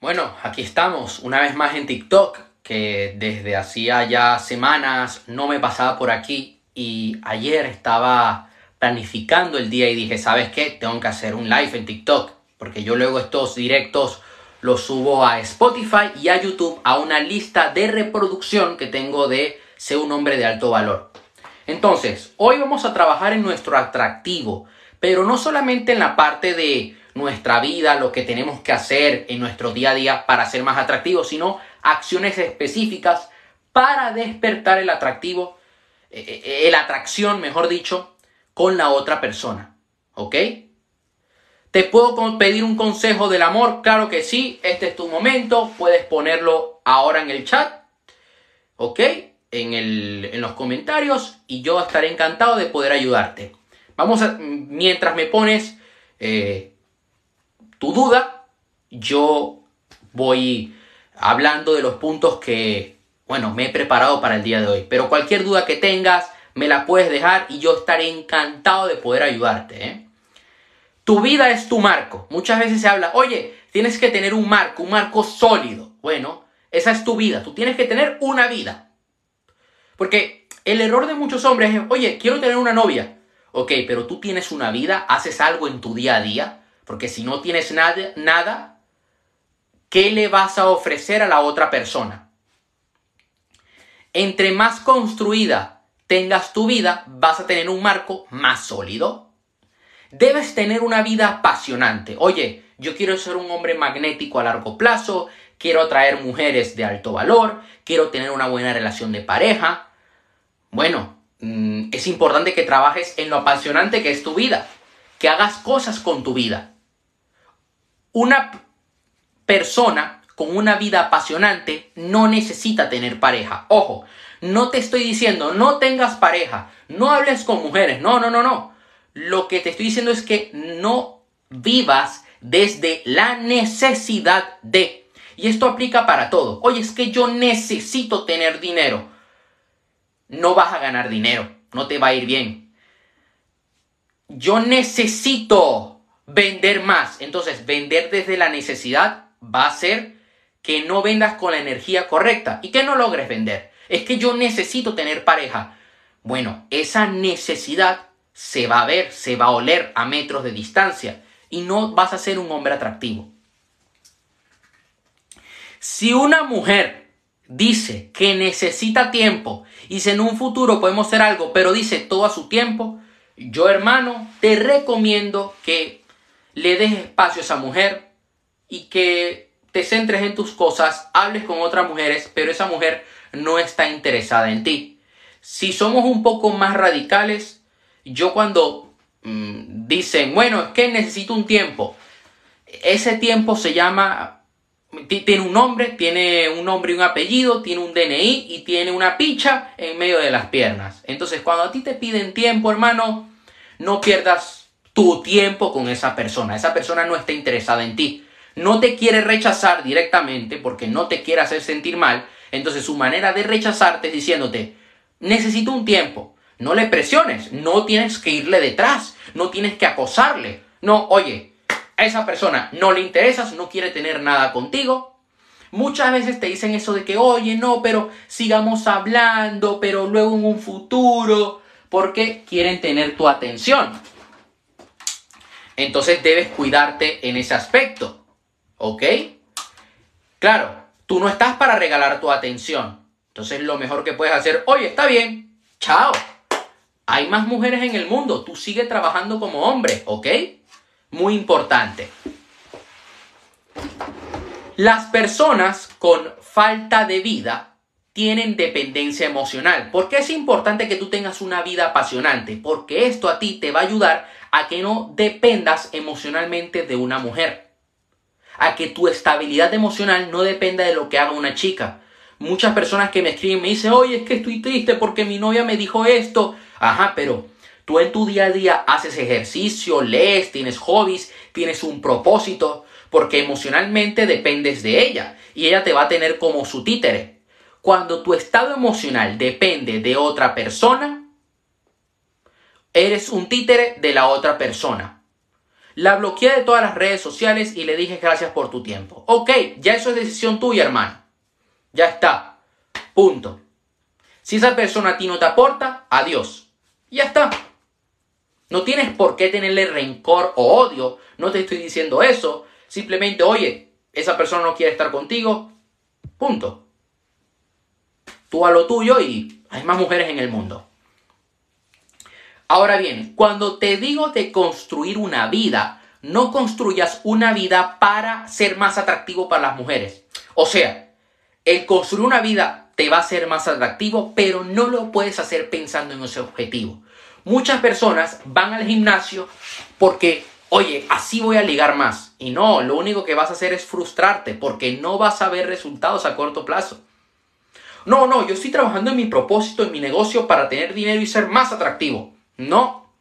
Bueno, aquí estamos, una vez más en TikTok, que desde hacía ya semanas no me pasaba por aquí y ayer estaba planificando el día y dije, ¿sabes qué? Tengo que hacer un live en TikTok, porque yo luego estos directos los subo a Spotify y a YouTube a una lista de reproducción que tengo de ser un hombre de alto valor. Entonces, hoy vamos a trabajar en nuestro atractivo, pero no solamente en la parte de nuestra vida, lo que tenemos que hacer en nuestro día a día para ser más atractivos, sino acciones específicas para despertar el atractivo, eh, eh, eh, la atracción, mejor dicho, con la otra persona. ¿Ok? ¿Te puedo pedir un consejo del amor? Claro que sí, este es tu momento, puedes ponerlo ahora en el chat, ¿ok? En, en los comentarios y yo estaré encantado de poder ayudarte. Vamos a, mientras me pones tu duda, yo voy hablando de los puntos que, bueno, me he preparado para el día de hoy. Pero cualquier duda que tengas, me la puedes dejar y yo estaré encantado de poder ayudarte. ¿eh? Tu vida es tu marco. Muchas veces se habla, oye, tienes que tener un marco, un marco sólido. Bueno, esa es tu vida. Tú tienes que tener una vida. Porque el error de muchos hombres es, oye, quiero tener una novia. Ok, pero tú tienes una vida, haces algo en tu día a día. Porque si no tienes nada, ¿qué le vas a ofrecer a la otra persona? Entre más construida tengas tu vida, vas a tener un marco más sólido. Debes tener una vida apasionante. Oye, yo quiero ser un hombre magnético a largo plazo, quiero atraer mujeres de alto valor, quiero tener una buena relación de pareja. Bueno, mm, es importante que trabajes en lo apasionante que es tu vida, que hagas cosas con tu vida. Una persona con una vida apasionante no necesita tener pareja. Ojo, no te estoy diciendo no tengas pareja, no hables con mujeres, no, no, no, no. Lo que te estoy diciendo es que no vivas desde la necesidad de. Y esto aplica para todo. Oye, es que yo necesito tener dinero. No vas a ganar dinero, no te va a ir bien. Yo necesito vender más. Entonces, vender desde la necesidad va a ser que no vendas con la energía correcta y que no logres vender. Es que yo necesito tener pareja. Bueno, esa necesidad se va a ver, se va a oler a metros de distancia y no vas a ser un hombre atractivo. Si una mujer dice que necesita tiempo y si en un futuro podemos hacer algo, pero dice todo a su tiempo, yo hermano te recomiendo que le des espacio a esa mujer y que te centres en tus cosas, hables con otras mujeres, pero esa mujer no está interesada en ti. Si somos un poco más radicales, yo cuando mm, dicen, bueno, es que necesito un tiempo, ese tiempo se llama, tiene un nombre, tiene un nombre y un apellido, tiene un DNI y tiene una picha en medio de las piernas. Entonces, cuando a ti te piden tiempo, hermano, no pierdas tu tiempo con esa persona. Esa persona no está interesada en ti. No te quiere rechazar directamente porque no te quiere hacer sentir mal. Entonces su manera de rechazarte es diciéndote, necesito un tiempo. No le presiones, no tienes que irle detrás, no tienes que acosarle. No, oye, a esa persona no le interesas, no quiere tener nada contigo. Muchas veces te dicen eso de que, oye, no, pero sigamos hablando, pero luego en un futuro, porque quieren tener tu atención. Entonces debes cuidarte en ese aspecto. ¿Ok? Claro, tú no estás para regalar tu atención. Entonces lo mejor que puedes hacer, oye, está bien, chao. Hay más mujeres en el mundo, tú sigue trabajando como hombre, ¿ok? Muy importante. Las personas con falta de vida tienen dependencia emocional. ¿Por qué es importante que tú tengas una vida apasionante? Porque esto a ti te va a ayudar a que no dependas emocionalmente de una mujer. A que tu estabilidad emocional no dependa de lo que haga una chica. Muchas personas que me escriben me dicen, oye, es que estoy triste porque mi novia me dijo esto. Ajá, pero tú en tu día a día haces ejercicio, lees, tienes hobbies, tienes un propósito, porque emocionalmente dependes de ella y ella te va a tener como su títere. Cuando tu estado emocional depende de otra persona, Eres un títere de la otra persona. La bloqueé de todas las redes sociales y le dije gracias por tu tiempo. Ok, ya eso es decisión tuya, hermano. Ya está. Punto. Si esa persona a ti no te aporta, adiós. Ya está. No tienes por qué tenerle rencor o odio. No te estoy diciendo eso. Simplemente, oye, esa persona no quiere estar contigo. Punto. Tú a lo tuyo y hay más mujeres en el mundo. Ahora bien, cuando te digo de construir una vida, no construyas una vida para ser más atractivo para las mujeres. O sea, el construir una vida te va a ser más atractivo, pero no lo puedes hacer pensando en ese objetivo. Muchas personas van al gimnasio porque, oye, así voy a ligar más. Y no, lo único que vas a hacer es frustrarte porque no vas a ver resultados a corto plazo. No, no, yo estoy trabajando en mi propósito, en mi negocio para tener dinero y ser más atractivo. No.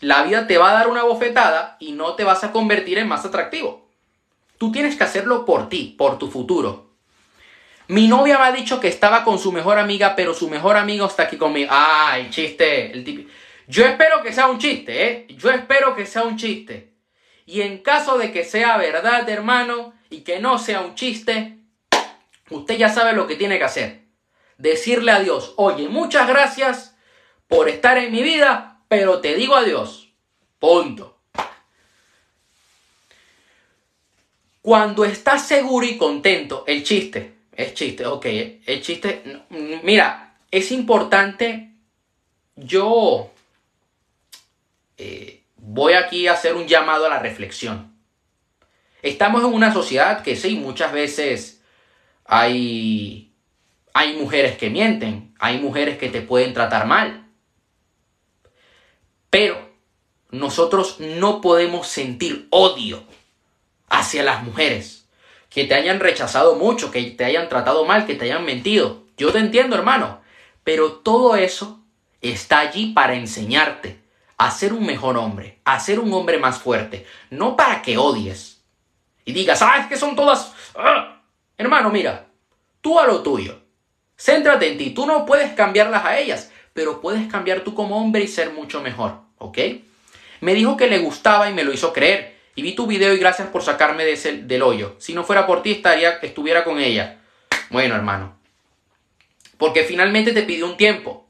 La vida te va a dar una bofetada y no te vas a convertir en más atractivo. Tú tienes que hacerlo por ti, por tu futuro. Mi novia me ha dicho que estaba con su mejor amiga, pero su mejor amigo está aquí conmigo. Chiste. El Yo espero que sea un chiste, ¿eh? Yo espero que sea un chiste. Y en caso de que sea verdad, hermano, y que no sea un chiste, usted ya sabe lo que tiene que hacer. Decirle a Dios, oye, muchas gracias por estar en mi vida, pero te digo adiós. Punto. Cuando estás seguro y contento, el chiste, es chiste, ok, el chiste, mira, es importante, yo eh, voy aquí a hacer un llamado a la reflexión. Estamos en una sociedad que sí, muchas veces hay, hay mujeres que mienten, hay mujeres que te pueden tratar mal, pero nosotros no podemos sentir odio hacia las mujeres. Que te hayan rechazado mucho, que te hayan tratado mal, que te hayan mentido. Yo te entiendo, hermano. Pero todo eso está allí para enseñarte a ser un mejor hombre, a ser un hombre más fuerte. No para que odies. Y digas, ah, es que son todas... ¡Ah! Hermano, mira, tú a lo tuyo. Céntrate en ti. Tú no puedes cambiarlas a ellas, pero puedes cambiar tú como hombre y ser mucho mejor. ¿ok? Me dijo que le gustaba y me lo hizo creer. Y vi tu video y gracias por sacarme de ese, del hoyo. Si no fuera por ti, estaría, estuviera con ella. Bueno, hermano. Porque finalmente te pidió un tiempo.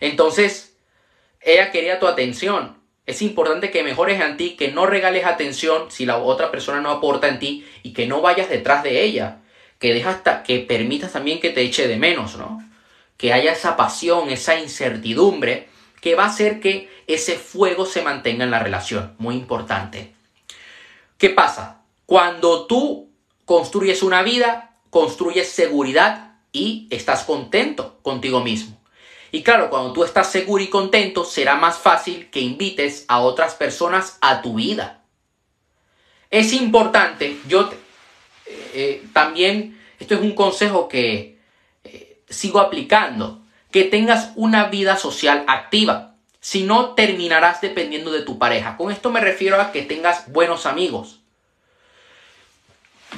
Entonces, ella quería tu atención. Es importante que mejores en ti, que no regales atención si la otra persona no aporta en ti y que no vayas detrás de ella. Que dejas que permitas también que te eche de menos, ¿no? Que haya esa pasión, esa incertidumbre que va a hacer que ese fuego se mantenga en la relación. Muy importante. ¿Qué pasa? Cuando tú construyes una vida, construyes seguridad y estás contento contigo mismo. Y claro, cuando tú estás seguro y contento, será más fácil que invites a otras personas a tu vida. Es importante, yo eh, eh, también, esto es un consejo que sigo aplicando, que tengas una vida social activa. Si no, terminarás dependiendo de tu pareja. Con esto me refiero a que tengas buenos amigos.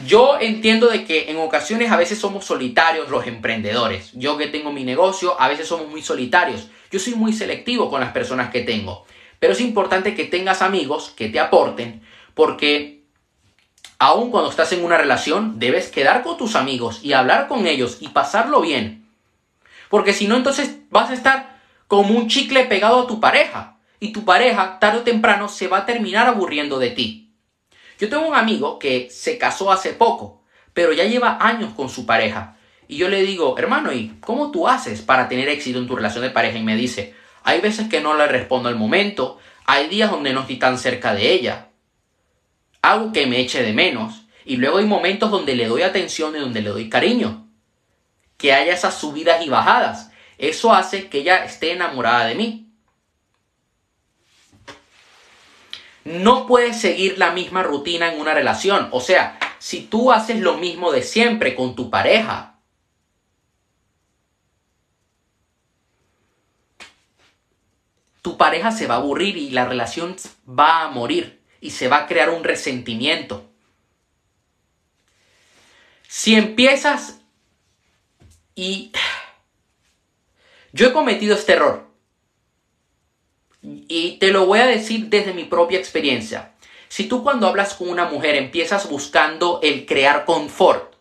Yo entiendo de que en ocasiones a veces somos solitarios los emprendedores. Yo que tengo mi negocio, a veces somos muy solitarios. Yo soy muy selectivo con las personas que tengo. Pero es importante que tengas amigos que te aporten porque aun cuando estás en una relación debes quedar con tus amigos y hablar con ellos y pasarlo bien. Porque si no, entonces vas a estar como un chicle pegado a tu pareja. Y tu pareja, tarde o temprano, se va a terminar aburriendo de ti. Yo tengo un amigo que se casó hace poco, pero ya lleva años con su pareja. Y yo le digo, hermano, ¿y cómo tú haces para tener éxito en tu relación de pareja? Y me dice, hay veces que no le respondo al momento, hay días donde no estoy tan cerca de ella, algo que me eche de menos, y luego hay momentos donde le doy atención y donde le doy cariño. Que haya esas subidas y bajadas. Eso hace que ella esté enamorada de mí. No puedes seguir la misma rutina en una relación. O sea, si tú haces lo mismo de siempre con tu pareja, tu pareja se va a aburrir y la relación va a morir y se va a crear un resentimiento. Si empiezas y yo he cometido este error. Y te lo voy a decir desde mi propia experiencia. Si tú cuando hablas con una mujer empiezas buscando el crear confort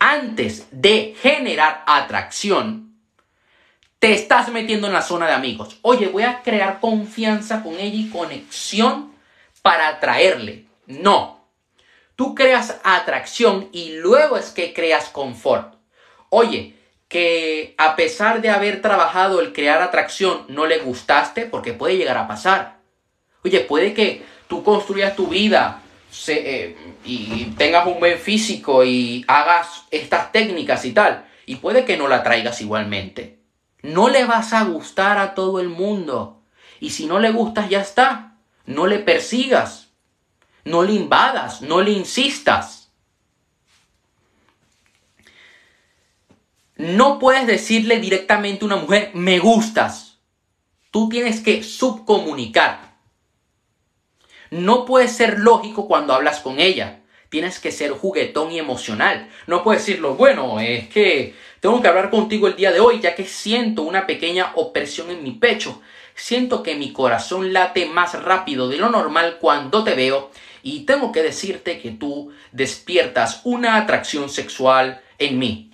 antes de generar atracción, te estás metiendo en la zona de amigos. Oye, voy a crear confianza con ella y conexión para atraerle. No. Tú creas atracción y luego es que creas confort. Oye, que a pesar de haber trabajado el crear atracción no le gustaste porque puede llegar a pasar. Oye, puede que tú construyas tu vida eh, y tengas un buen físico y hagas estas técnicas y tal. Y puede que no la traigas igualmente. No le vas a gustar a todo el mundo. Y si no le gustas, ya está. No le persigas. No le invadas. No le insistas. No puedes decirle directamente a una mujer, me gustas. Tú tienes que subcomunicar. No puedes ser lógico cuando hablas con ella. Tienes que ser juguetón y emocional. No puedes decirlo, bueno, es que tengo que hablar contigo el día de hoy ya que siento una pequeña opresión en mi pecho. Siento que mi corazón late más rápido de lo normal cuando te veo y tengo que decirte que tú despiertas una atracción sexual en mí.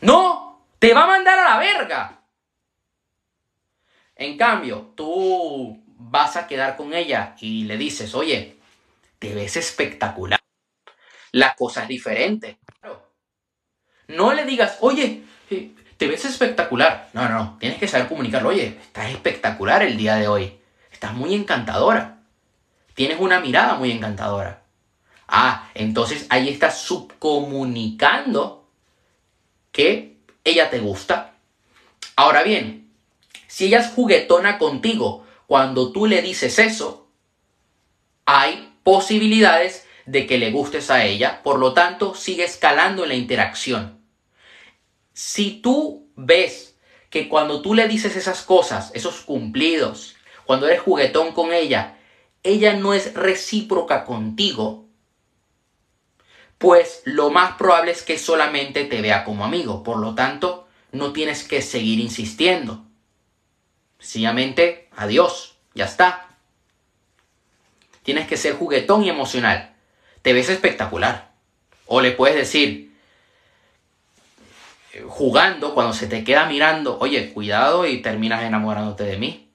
No, te va a mandar a la verga. En cambio, tú vas a quedar con ella y le dices, oye, te ves espectacular. La cosa es diferente. No le digas, oye, eh, te ves espectacular. No, no, tienes que saber comunicarlo. Oye, estás espectacular el día de hoy. Estás muy encantadora. Tienes una mirada muy encantadora. Ah, entonces ahí estás subcomunicando que ella te gusta. Ahora bien, si ella es juguetona contigo cuando tú le dices eso, hay posibilidades de que le gustes a ella, por lo tanto sigue escalando en la interacción. Si tú ves que cuando tú le dices esas cosas, esos cumplidos, cuando eres juguetón con ella, ella no es recíproca contigo, pues lo más probable es que solamente te vea como amigo. Por lo tanto, no tienes que seguir insistiendo. Sencillamente, adiós, ya está. Tienes que ser juguetón y emocional. Te ves espectacular. O le puedes decir, jugando, cuando se te queda mirando, oye, cuidado y terminas enamorándote de mí.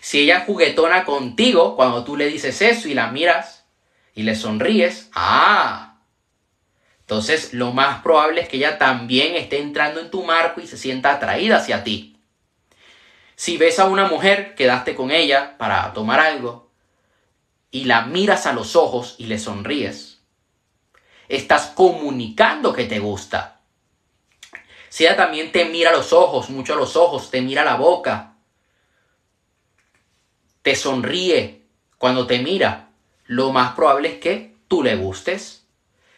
Si ella juguetona contigo, cuando tú le dices eso y la miras y le sonríes, ah, entonces lo más probable es que ella también esté entrando en tu marco y se sienta atraída hacia ti. Si ves a una mujer, quedaste con ella para tomar algo y la miras a los ojos y le sonríes, estás comunicando que te gusta. Si ella también te mira a los ojos, mucho a los ojos, te mira a la boca, te sonríe cuando te mira, lo más probable es que tú le gustes.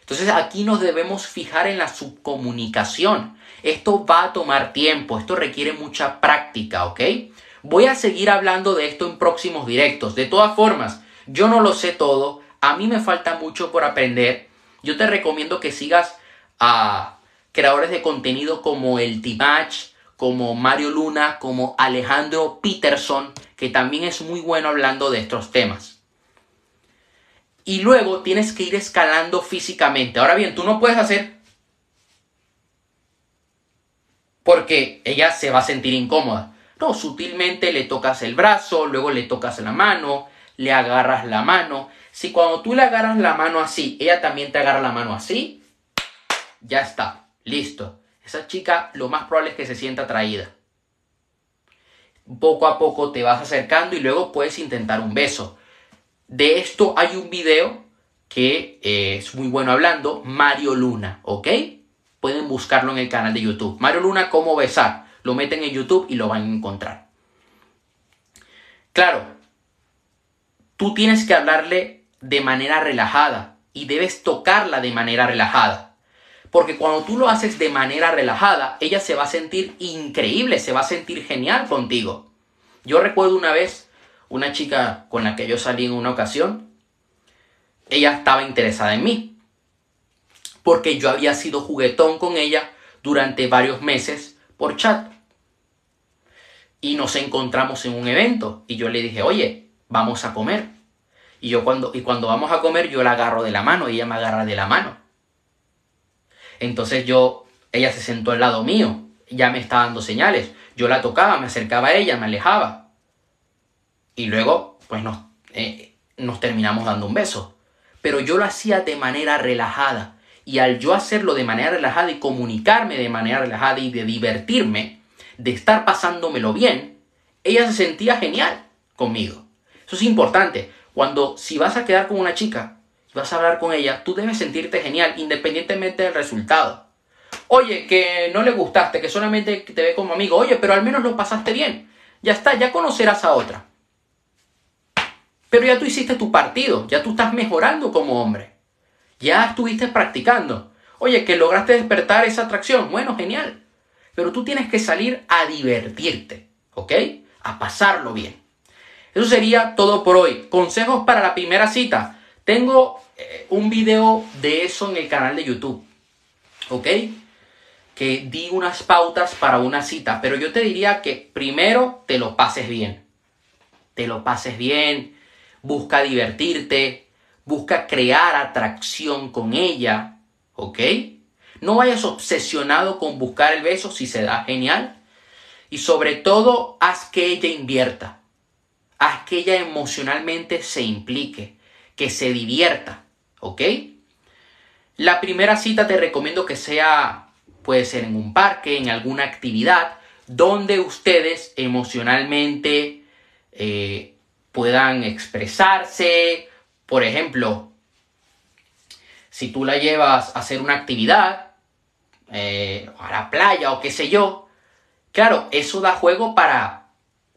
Entonces aquí nos debemos fijar en la subcomunicación. Esto va a tomar tiempo, esto requiere mucha práctica, ¿ok? Voy a seguir hablando de esto en próximos directos. De todas formas, yo no lo sé todo, a mí me falta mucho por aprender. Yo te recomiendo que sigas a creadores de contenido como el Timach, como Mario Luna, como Alejandro Peterson, que también es muy bueno hablando de estos temas. Y luego tienes que ir escalando físicamente. Ahora bien, tú no puedes hacer porque ella se va a sentir incómoda. No, sutilmente le tocas el brazo, luego le tocas la mano, le agarras la mano. Si cuando tú le agarras la mano así, ella también te agarra la mano así, ya está, listo. Esa chica lo más probable es que se sienta atraída. Poco a poco te vas acercando y luego puedes intentar un beso. De esto hay un video que es muy bueno hablando, Mario Luna, ¿ok? pueden buscarlo en el canal de YouTube. Mario Luna, cómo besar. Lo meten en YouTube y lo van a encontrar. Claro, tú tienes que hablarle de manera relajada y debes tocarla de manera relajada. Porque cuando tú lo haces de manera relajada, ella se va a sentir increíble, se va a sentir genial contigo. Yo recuerdo una vez una chica con la que yo salí en una ocasión, ella estaba interesada en mí porque yo había sido juguetón con ella durante varios meses por chat. Y nos encontramos en un evento y yo le dije, oye, vamos a comer. Y yo cuando, y cuando vamos a comer, yo la agarro de la mano y ella me agarra de la mano. Entonces yo, ella se sentó al lado mío, ya me estaba dando señales. Yo la tocaba, me acercaba a ella, me alejaba. Y luego, pues nos, eh, nos terminamos dando un beso. Pero yo lo hacía de manera relajada. Y al yo hacerlo de manera relajada y comunicarme de manera relajada y de divertirme, de estar pasándomelo bien, ella se sentía genial conmigo. Eso es importante. Cuando si vas a quedar con una chica, vas a hablar con ella, tú debes sentirte genial independientemente del resultado. Oye, que no le gustaste, que solamente te ve como amigo. Oye, pero al menos lo pasaste bien. Ya está, ya conocerás a otra. Pero ya tú hiciste tu partido, ya tú estás mejorando como hombre. Ya estuviste practicando. Oye, que lograste despertar esa atracción. Bueno, genial. Pero tú tienes que salir a divertirte, ¿ok? A pasarlo bien. Eso sería todo por hoy. Consejos para la primera cita. Tengo eh, un video de eso en el canal de YouTube, ¿ok? Que di unas pautas para una cita, pero yo te diría que primero te lo pases bien. Te lo pases bien, busca divertirte, busca crear atracción con ella, ¿ok? No vayas obsesionado con buscar el beso si se da genial. Y sobre todo, haz que ella invierta. Haz que ella emocionalmente se implique, que se divierta, ¿ok? La primera cita te recomiendo que sea, puede ser en un parque, en alguna actividad, donde ustedes emocionalmente eh, puedan expresarse. Por ejemplo, si tú la llevas a hacer una actividad, eh, a la playa o qué sé yo, claro, eso da juego para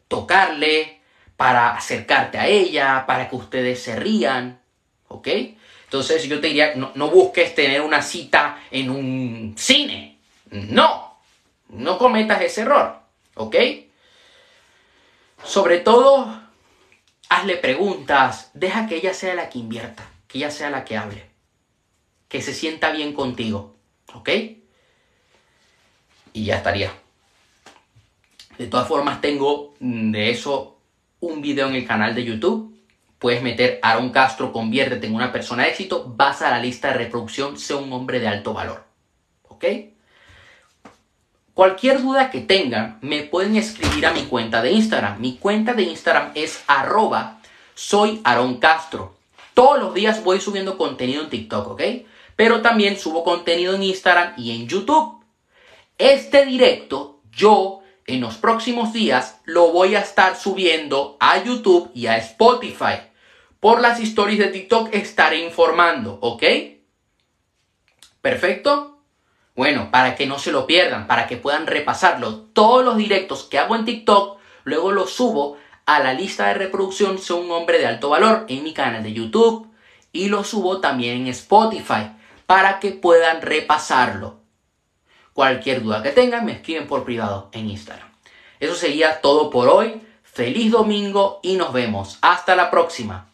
tocarle, para acercarte a ella, para que ustedes se rían, ¿ok? Entonces yo te diría, no, no busques tener una cita en un cine, no, no cometas ese error, ¿ok? Sobre todo, hazle preguntas, deja que ella sea la que invierta, que ella sea la que hable, que se sienta bien contigo, ¿ok? Y ya estaría. De todas formas, tengo de eso un video en el canal de YouTube. Puedes meter Aaron Castro, conviértete en una persona de éxito, vas a la lista de reproducción, sea un hombre de alto valor. ¿Ok? Cualquier duda que tengan, me pueden escribir a mi cuenta de Instagram. Mi cuenta de Instagram es arroba soy Aaron Castro. Todos los días voy subiendo contenido en TikTok, ¿ok? Pero también subo contenido en Instagram y en YouTube. Este directo yo en los próximos días lo voy a estar subiendo a YouTube y a Spotify. Por las stories de TikTok estaré informando, ¿ok? ¿Perfecto? Bueno, para que no se lo pierdan, para que puedan repasarlo. Todos los directos que hago en TikTok, luego los subo a la lista de reproducción Soy un hombre de alto valor en mi canal de YouTube y lo subo también en Spotify para que puedan repasarlo. Cualquier duda que tengan me escriben por privado en Instagram. Eso sería todo por hoy. Feliz domingo y nos vemos. Hasta la próxima.